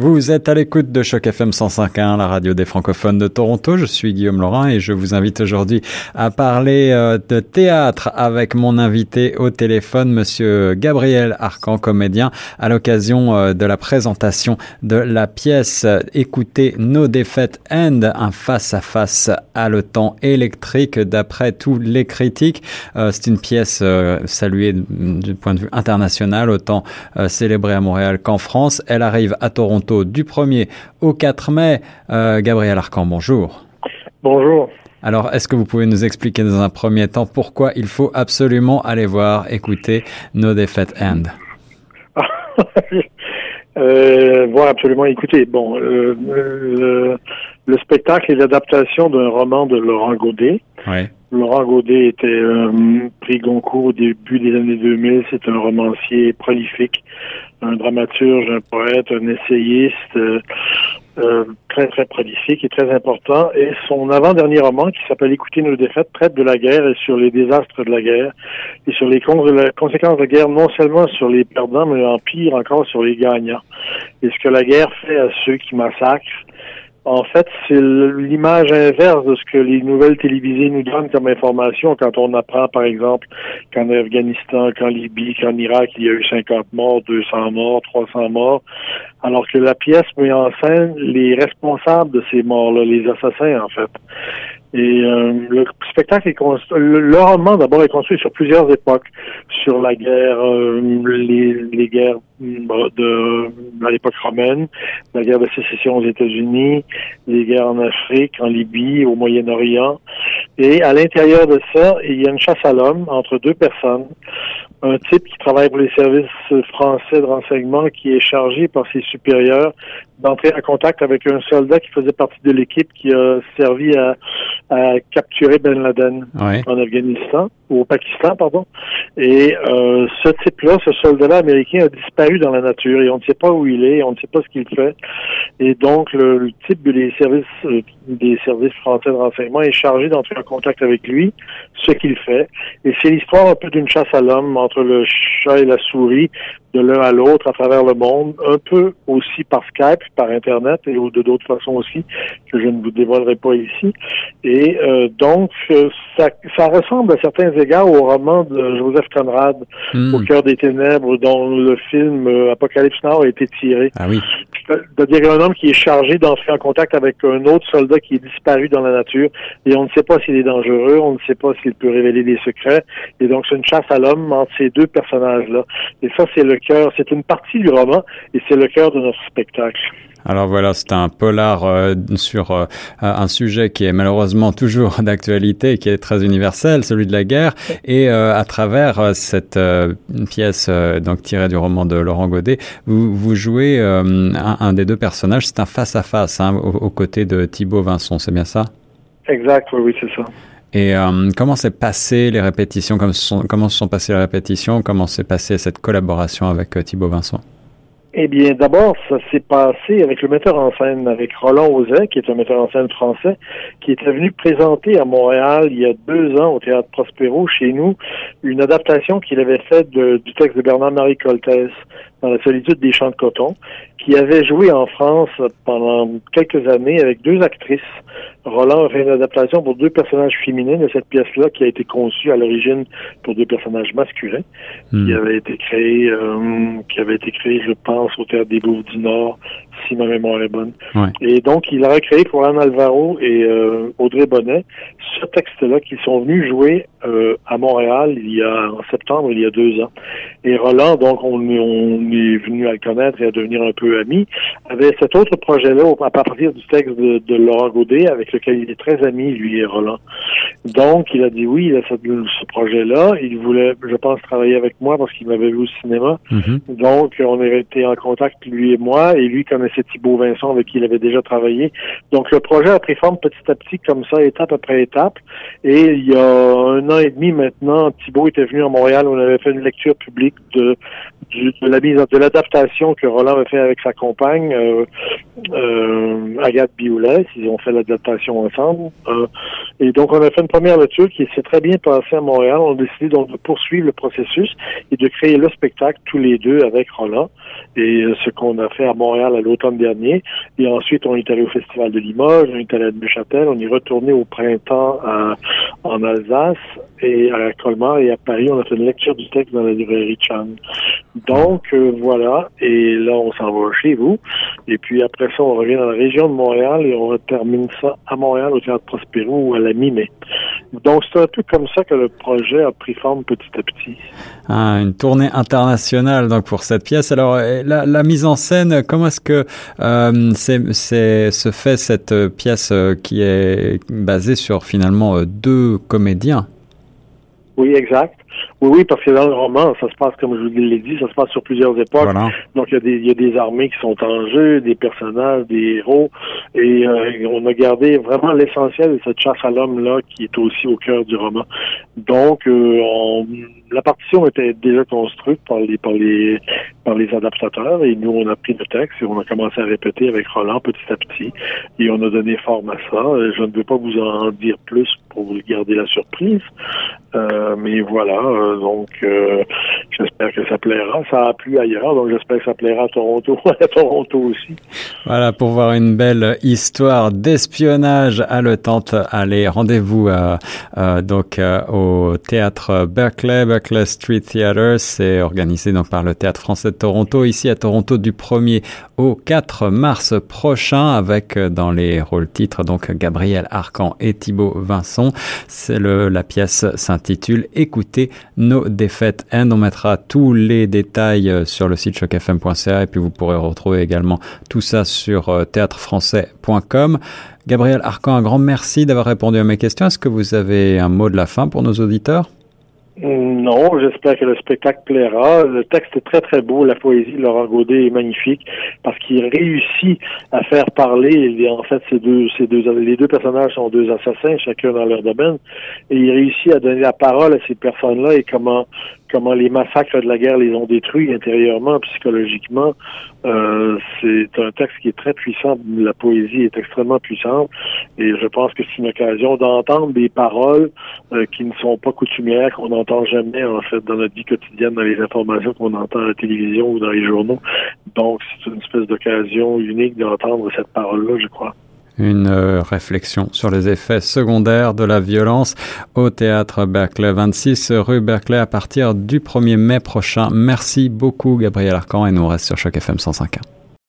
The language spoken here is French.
Vous êtes à l'écoute de Choc FM 105.1, la radio des francophones de Toronto. Je suis Guillaume Laurent et je vous invite aujourd'hui à parler euh, de théâtre avec mon invité au téléphone, monsieur Gabriel Arcan, comédien, à l'occasion euh, de la présentation de la pièce Écoutez nos défaites End, un face-à-face à le temps électrique d'après tous les critiques. Euh, c'est une pièce saluée du point de vue international, autant célébrée à Montréal qu'en France. Elle arrive à Toronto du 1er au 4 mai. Euh, Gabriel Arcan, bonjour. Bonjour. Alors, est-ce que vous pouvez nous expliquer dans un premier temps pourquoi il faut absolument aller voir, écouter No Defeat End? Euh, Voir absolument écouter. Bon, euh, le, le, spectacle est l'adaptation d'un roman de Laurent Godet. Oui. Laurent Godet était euh, prix Goncourt au début des années 2000. C'est un romancier prolifique, un dramaturge, un poète, un essayiste euh, euh, très, très prolifique et très important. Et son avant-dernier roman, qui s'appelle Écouter nos défaites, traite de la guerre et sur les désastres de la guerre et sur les conséquences de la guerre, non seulement sur les perdants, mais en pire encore sur les gagnants. Et ce que la guerre fait à ceux qui massacrent, en fait, c'est l'image inverse de ce que les nouvelles télévisées nous donnent comme information quand on apprend, par exemple, qu'en Afghanistan, qu'en Libye, qu'en Irak, il y a eu 50 morts, 200 morts, 300 morts, alors que la pièce met en scène les responsables de ces morts-là, les assassins, en fait. Et euh, le spectacle est construit, le, roman d'abord est construit sur plusieurs époques, sur la guerre, euh, les, les, guerres de à l'époque romaine, la guerre de sécession aux États-Unis, les guerres en Afrique, en Libye, au Moyen-Orient. Et à l'intérieur de ça, il y a une chasse à l'homme entre deux personnes. Un type qui travaille pour les services français de renseignement qui est chargé par ses supérieurs d'entrer en contact avec un soldat qui faisait partie de l'équipe qui a servi à, à capturer Ben Laden en Afghanistan ou au Pakistan, pardon. Et euh, ce type-là, ce soldat-là américain a disparu dans la nature et on ne sait pas où il est, on ne sait pas ce qu'il fait. Et donc le, type des services euh, des services français de renseignement est chargé d'entrer en contact avec lui, ce qu'il fait. Et c'est l'histoire un peu d'une chasse à l'homme entre le chat et la souris de l'un à l'autre à travers le monde, un peu aussi par Skype, par Internet et de d'autres façons aussi que je ne vous dévoilerai pas ici. Et euh, donc, euh, ça, ça, ressemble à certains égards au roman de Joseph Conrad, hmm. Au cœur des ténèbres, dont le film euh, Apocalypse Now a été tiré. Ah oui. C'est-à-dire un homme qui est chargé d'entrer en contact avec un autre soldat qui est disparu dans la nature et on ne sait pas s'il est dangereux, on ne sait pas s'il peut révéler des secrets. Et donc, c'est une chasse à l'homme entre ces deux personnages-là. Et ça, c'est le cœur, c'est une partie du roman et c'est le cœur de notre spectacle. Alors voilà, c'est un polar euh, sur euh, un sujet qui est malheureusement toujours d'actualité, qui est très universel, celui de la guerre, et euh, à travers cette pièce donc tirée du roman de Laurent Godet, vous, vous jouez un, des deux personnages, c'est un face à face hein, aux, côtés de Thibaut Vincent, c'est bien ça? Exact, oui, oui c'est ça. Et comment s'est passé les répétitions? Comment sont passées les répétitions? Comment s'est passée cette collaboration avec Thibaut Vincent? Eh bien, d'abord, ça s'est passé avec le metteur en scène, avec Roland Ozet, qui est un metteur en scène français, qui était venu présenter à Montréal il y a deux ans au Théâtre Prospero, chez nous, une adaptation qu'il avait faite du texte de Bernard-Marie Coltès dans la solitude des champs de coton, qui avait joué en France pendant quelques années avec deux actrices. Roland a fait une adaptation pour deux personnages féminins de cette pièce-là qui a été conçue à l'origine pour deux personnages masculins, qui hmm. avait été créé, euh, qui avait été je pense, au Théâtre des Bouffes du Nord, si ma mémoire est bonne. Et donc, il a recréé pour Anne Alvaro et euh, Audrey Bonnet ce texte-là qu'ils sont venus jouer euh, à Montréal il y a en septembre, il y a deux ans. Et Roland, donc, on, on est venu à le connaître et à devenir un peu ami, avait cet autre projet-là à partir du texte de, Laurent Godet, avec lequel il est très ami, lui et Roland. Donc, il a dit oui, il a ce, ce projet-là. Il voulait, je pense, travailler avec moi parce qu'il m'avait vu au cinéma. Mm-hmm. Donc, on été en contact, lui et moi, et lui connaissait Thibault Vincent avec qui il avait déjà travaillé. Donc, le projet a pris forme petit à petit, comme ça, étape après étape. Et il y a un an et demi maintenant, Thibault était venu à Montréal, on avait fait une lecture publique de, de la mise de l'adaptation que Roland avait fait avec sa compagne euh, euh, Agathe Bioulet. Ils ont fait l'adaptation ensemble. Euh, et donc, on a fait une première lecture qui s'est très bien passée à Montréal. On a décidé donc de poursuivre le processus et de créer le spectacle tous les deux avec Roland. Et ce qu'on a fait à Montréal à l'automne dernier. Et ensuite, on est allé au Festival de Limoges, on est allé à Neuchâtel, on est retourné au printemps en Alsace et à Colmar et à Paris. On a fait une lecture du texte dans la librairie Chan. Donc, euh, voilà. Et là, on s'en va chez vous. Et puis après ça, on revient dans la région de Montréal et on termine ça à Montréal au Théâtre Prospero à la mi-mai. Donc, c'est un peu comme ça que le projet a pris forme petit à petit. Ah, une tournée internationale donc pour cette pièce. Alors, euh, la, la mise en scène, comment est-ce que euh, se fait cette pièce euh, qui est basée sur finalement deux comédiens? Oui, exact. Oui, oui, parce que dans le roman, ça se passe, comme je vous l'ai dit, ça se passe sur plusieurs époques. Donc, il y, a des, il y a des armées qui sont en jeu, des personnages, des héros, et euh, on a gardé vraiment l'essentiel de cette chasse à l'homme-là qui est aussi au cœur du roman. Donc, euh, on, la partition était déjà construite par les, par les, par les adaptateurs, et nous, on a pris le texte et on a commencé à répéter avec Roland petit à petit, et on a donné forme à ça. Je ne veux pas vous en dire plus pour vous garder la surprise, euh, mais voilà, euh, donc euh, j'espère que ça plaira. Ça a plu ailleurs, donc j'espère que ça plaira à Toronto, à Toronto aussi. Voilà, pour voir une belle histoire d'espionnage haletante, allez, rendez-vous donc au théâtre Berkeley, Berkeley Street Theatre. C'est organisé donc par le Théâtre français de Toronto, ici à Toronto du 1er au 4 mars prochain, avec dans les rôles titres donc Gabriel Arcan et Thibaut Vincent. C'est le la pièce s'intitule Écoutez nos défaites and. On mettra tous les détails euh, sur le site chocfm.ca et puis vous pourrez retrouver également tout ça sur euh, théâtrefrançais.com. Gabriel Arcan, un grand merci d'avoir répondu à mes questions. Est-ce que vous avez un mot de la fin pour nos auditeurs? Non, j'espère que le spectacle plaira. Le texte est très très beau, la poésie de Laurent Godet est magnifique parce qu'il réussit à faire parler. En fait, ces deux, ces deux, les deux personnages sont deux assassins, chacun dans leur domaine, et il réussit à donner la parole à ces personnes-là et comment comment les massacres de la guerre les ont détruits intérieurement, psychologiquement. Euh, c'est un texte qui est très puissant. La poésie est extrêmement puissante et je pense que c'est une occasion d'entendre des paroles euh, qui ne sont pas coutumières, qu'on n'entend jamais en fait dans notre vie quotidienne, dans les informations qu'on entend à la télévision ou dans les journaux. Donc c'est une espèce d'occasion unique d'entendre cette parole-là, je crois une euh, réflexion sur les effets secondaires de la violence au théâtre Berkeley 26 rue Berkeley à partir du 1er mai prochain. Merci beaucoup Gabriel Arcan et nous reste sur Choc FM 105.1.